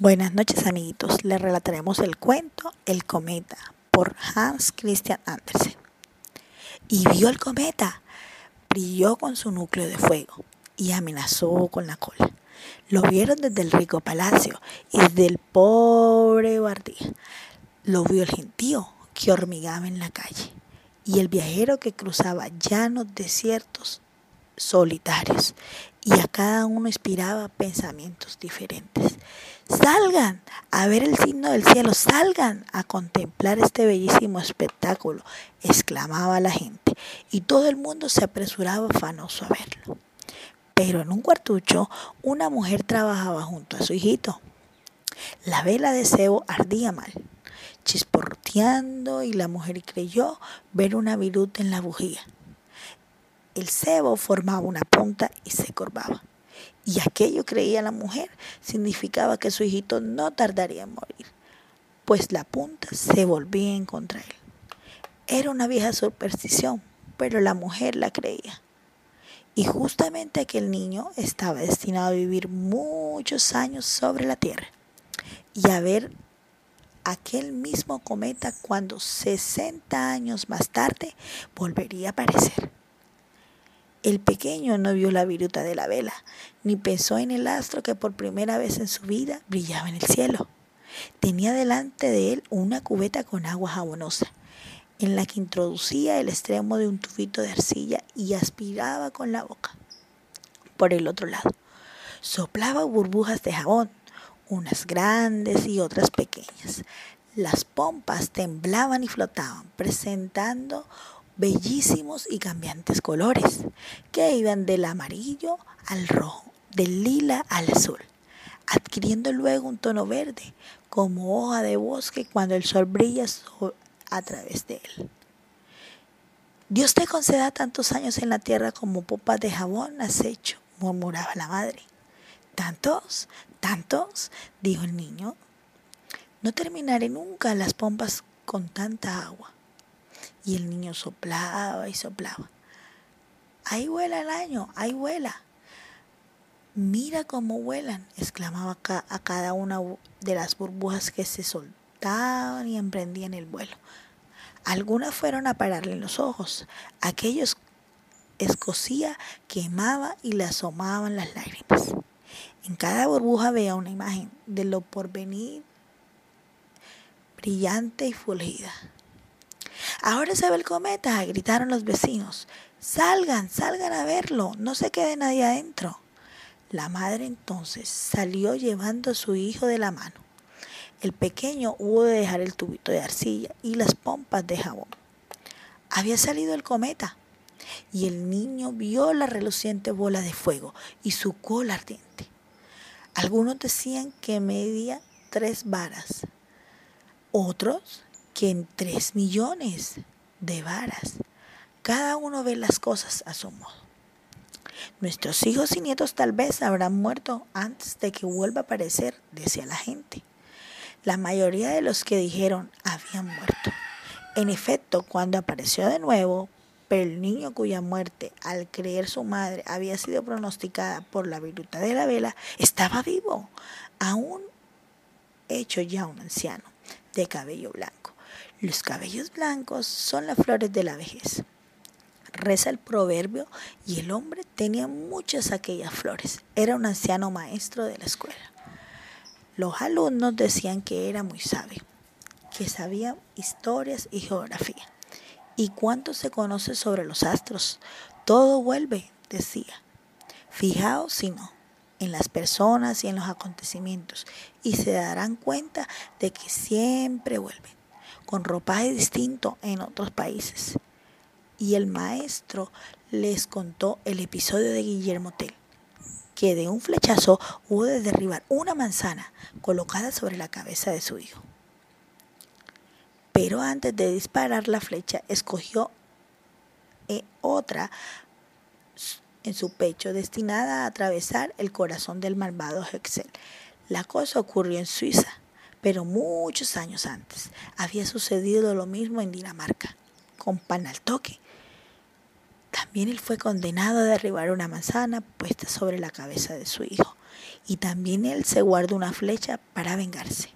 Buenas noches amiguitos, les relataremos el cuento El cometa por Hans Christian Andersen. Y vio el cometa, brilló con su núcleo de fuego y amenazó con la cola. Lo vieron desde el rico palacio y desde el pobre guardia. Lo vio el gentío que hormigaba en la calle y el viajero que cruzaba llanos desiertos solitarios y a cada uno inspiraba pensamientos diferentes. Salgan a ver el signo del cielo, salgan a contemplar este bellísimo espectáculo, exclamaba la gente, y todo el mundo se apresuraba afanoso a verlo. Pero en un cuartucho una mujer trabajaba junto a su hijito. La vela de cebo ardía mal, chisporteando, y la mujer creyó ver una viruta en la bujía. El cebo formaba una punta y se corvaba. Y aquello creía la mujer significaba que su hijito no tardaría en morir, pues la punta se volvía en contra él. Era una vieja superstición, pero la mujer la creía. Y justamente aquel niño estaba destinado a vivir muchos años sobre la tierra y a ver aquel mismo cometa cuando 60 años más tarde volvería a aparecer. El pequeño no vio la viruta de la vela, ni pensó en el astro que por primera vez en su vida brillaba en el cielo. Tenía delante de él una cubeta con agua jabonosa, en la que introducía el extremo de un tubito de arcilla y aspiraba con la boca. Por el otro lado, soplaba burbujas de jabón, unas grandes y otras pequeñas. Las pompas temblaban y flotaban, presentando bellísimos y cambiantes colores que iban del amarillo al rojo, del lila al azul, adquiriendo luego un tono verde como hoja de bosque cuando el sol brilla a través de él. Dios te conceda tantos años en la tierra como popas de jabón has hecho, murmuraba la madre. ¿Tantos? ¿Tantos? dijo el niño. No terminaré nunca las pompas con tanta agua. Y el niño soplaba y soplaba. Ahí vuela el año, ahí vuela. Mira cómo vuelan, exclamaba a cada una de las burbujas que se soltaban y emprendían el vuelo. Algunas fueron a pararle en los ojos. Aquellos escocía, quemaba y le asomaban las lágrimas. En cada burbuja veía una imagen de lo porvenir brillante y fulgida. Ahora se ve el cometa, gritaron los vecinos. Salgan, salgan a verlo, no se quede nadie adentro. La madre entonces salió llevando a su hijo de la mano. El pequeño hubo de dejar el tubito de arcilla y las pompas de jabón. Había salido el cometa y el niño vio la reluciente bola de fuego y su cola ardiente. Algunos decían que medía tres varas, otros que en tres millones de varas. Cada uno ve las cosas a su modo. Nuestros hijos y nietos tal vez habrán muerto antes de que vuelva a aparecer, decía la gente. La mayoría de los que dijeron habían muerto. En efecto, cuando apareció de nuevo, pero el niño cuya muerte, al creer su madre, había sido pronosticada por la viruta de la vela, estaba vivo, aún hecho ya un anciano, de cabello blanco. Los cabellos blancos son las flores de la vejez. Reza el proverbio y el hombre tenía muchas aquellas flores. Era un anciano maestro de la escuela. Los alumnos decían que era muy sabio, que sabía historias y geografía. ¿Y cuánto se conoce sobre los astros? Todo vuelve, decía. Fijaos si no, en las personas y en los acontecimientos, y se darán cuenta de que siempre vuelven con ropaje distinto en otros países. Y el maestro les contó el episodio de Guillermo Tell, que de un flechazo hubo de derribar una manzana colocada sobre la cabeza de su hijo. Pero antes de disparar la flecha, escogió eh, otra en su pecho destinada a atravesar el corazón del malvado Hexel. La cosa ocurrió en Suiza pero muchos años antes había sucedido lo mismo en Dinamarca, con Panaltoque. También él fue condenado a derribar una manzana puesta sobre la cabeza de su hijo, y también él se guardó una flecha para vengarse.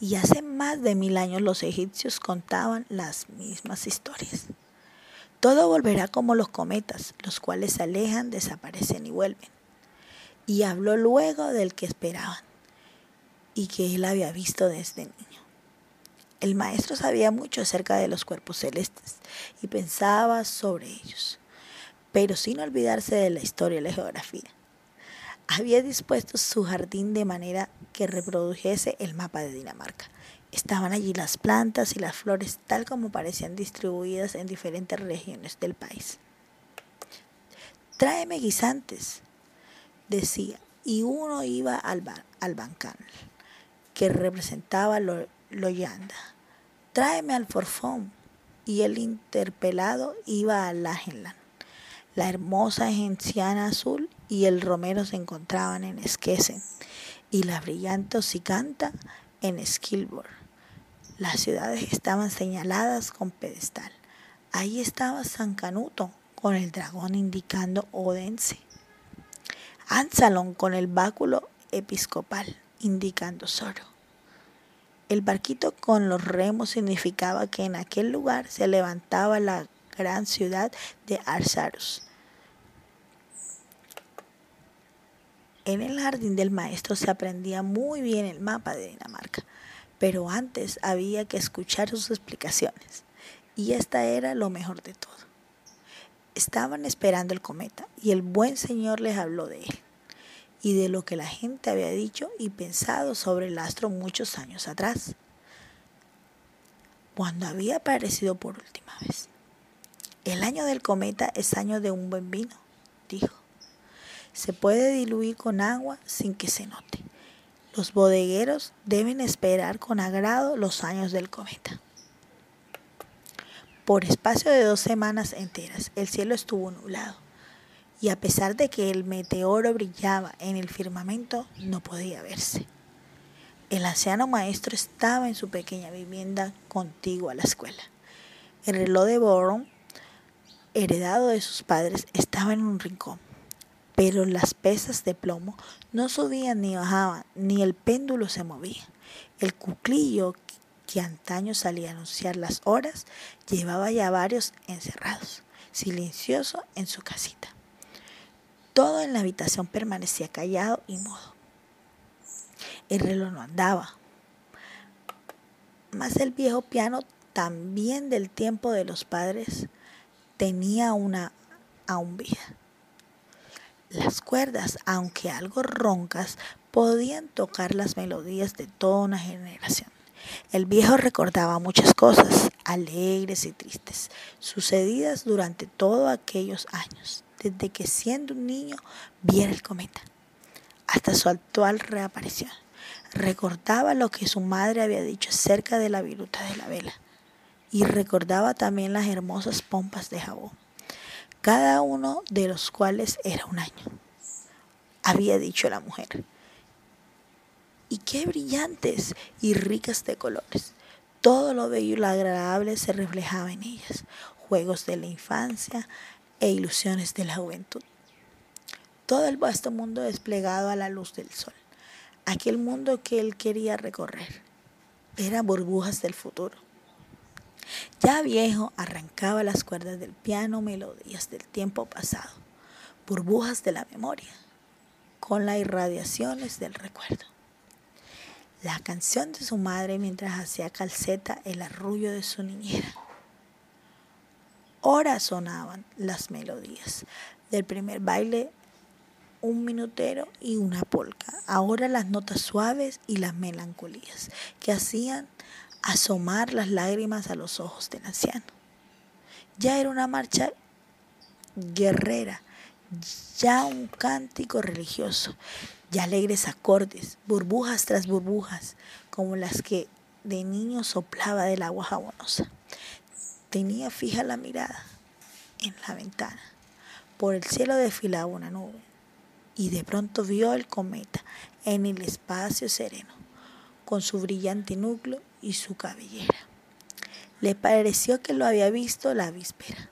Y hace más de mil años los egipcios contaban las mismas historias. Todo volverá como los cometas, los cuales se alejan, desaparecen y vuelven. Y habló luego del que esperaban y que él había visto desde niño. El maestro sabía mucho acerca de los cuerpos celestes y pensaba sobre ellos, pero sin olvidarse de la historia y la geografía. Había dispuesto su jardín de manera que reprodujese el mapa de Dinamarca. Estaban allí las plantas y las flores tal como parecían distribuidas en diferentes regiones del país. Tráeme guisantes, decía, y uno iba al, al bancal, que representaba lo, Loyanda. Tráeme al forfón, y el interpelado iba a Lagenland. La hermosa genciana azul y el romero se encontraban en Esquesen y la brillante canta en Skilborg. Las ciudades estaban señaladas con pedestal. Ahí estaba San Canuto con el dragón indicando Odense. Ansalon con el báculo episcopal indicando Soro. El barquito con los remos significaba que en aquel lugar se levantaba la gran ciudad de Arsarus. En el jardín del maestro se aprendía muy bien el mapa de Dinamarca, pero antes había que escuchar sus explicaciones, y esta era lo mejor de todo. Estaban esperando el cometa, y el buen señor les habló de él, y de lo que la gente había dicho y pensado sobre el astro muchos años atrás, cuando había aparecido por última vez. El año del cometa es año de un buen vino, dijo. Se puede diluir con agua sin que se note. Los bodegueros deben esperar con agrado los años del cometa. Por espacio de dos semanas enteras, el cielo estuvo nublado, y a pesar de que el meteoro brillaba en el firmamento, no podía verse. El anciano maestro estaba en su pequeña vivienda contigua a la escuela. El reloj de Boron heredado de sus padres, estaba en un rincón. Pero las pesas de plomo no subían ni bajaban, ni el péndulo se movía. El cuclillo que antaño salía a anunciar las horas llevaba ya varios encerrados, silencioso en su casita. Todo en la habitación permanecía callado y mudo. El reloj no andaba. Mas el viejo piano, también del tiempo de los padres, tenía una aún vida. Las cuerdas, aunque algo roncas, podían tocar las melodías de toda una generación. El viejo recordaba muchas cosas, alegres y tristes, sucedidas durante todos aquellos años, desde que siendo un niño viera el cometa, hasta su actual reaparición. Recordaba lo que su madre había dicho acerca de la viruta de la vela, y recordaba también las hermosas pompas de jabón, cada uno de los cuales era un año, había dicho la mujer. Y qué brillantes y ricas de colores. Todo lo bello y lo agradable se reflejaba en ellas, juegos de la infancia e ilusiones de la juventud. Todo el vasto mundo desplegado a la luz del sol, aquel mundo que él quería recorrer, eran burbujas del futuro ya viejo, arrancaba las cuerdas del piano melodías del tiempo pasado, burbujas de la memoria, con las irradiaciones del recuerdo. La canción de su madre mientras hacía calceta el arrullo de su niñera. Ahora sonaban las melodías del primer baile, un minutero y una polca. Ahora las notas suaves y las melancolías que hacían asomar las lágrimas a los ojos del anciano. Ya era una marcha guerrera, ya un cántico religioso, ya alegres acordes, burbujas tras burbujas, como las que de niño soplaba del agua jabonosa. Tenía fija la mirada en la ventana. Por el cielo desfilaba una nube y de pronto vio el cometa en el espacio sereno, con su brillante núcleo y su cabellera. Le pareció que lo había visto la víspera,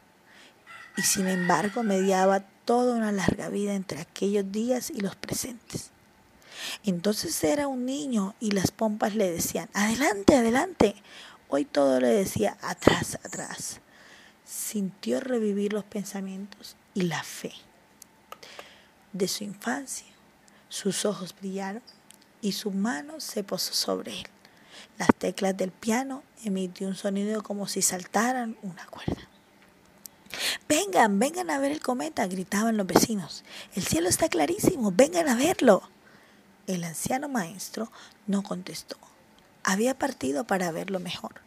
y sin embargo mediaba toda una larga vida entre aquellos días y los presentes. Entonces era un niño y las pompas le decían, adelante, adelante. Hoy todo le decía, atrás, atrás. Sintió revivir los pensamientos y la fe de su infancia. Sus ojos brillaron y su mano se posó sobre él. Las teclas del piano emitió un sonido como si saltaran una cuerda. Vengan, vengan a ver el cometa, gritaban los vecinos. El cielo está clarísimo, vengan a verlo. El anciano maestro no contestó. Había partido para verlo mejor.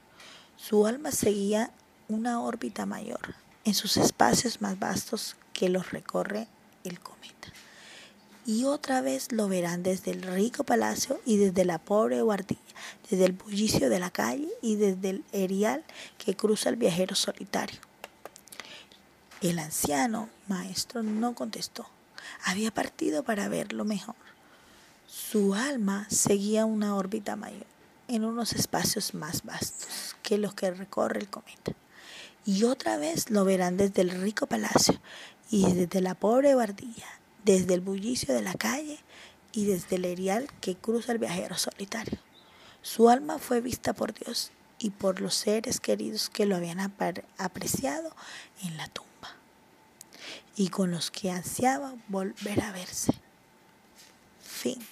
Su alma seguía una órbita mayor, en sus espacios más vastos que los recorre el cometa. Y otra vez lo verán desde el rico palacio y desde la pobre guardilla, desde el bullicio de la calle y desde el erial que cruza el viajero solitario. El anciano maestro no contestó. Había partido para verlo mejor. Su alma seguía una órbita mayor, en unos espacios más vastos que los que recorre el cometa y otra vez lo verán desde el rico palacio y desde la pobre bardilla, desde el bullicio de la calle y desde el erial que cruza el viajero solitario. Su alma fue vista por Dios y por los seres queridos que lo habían apreciado en la tumba y con los que ansiaba volver a verse. Fin.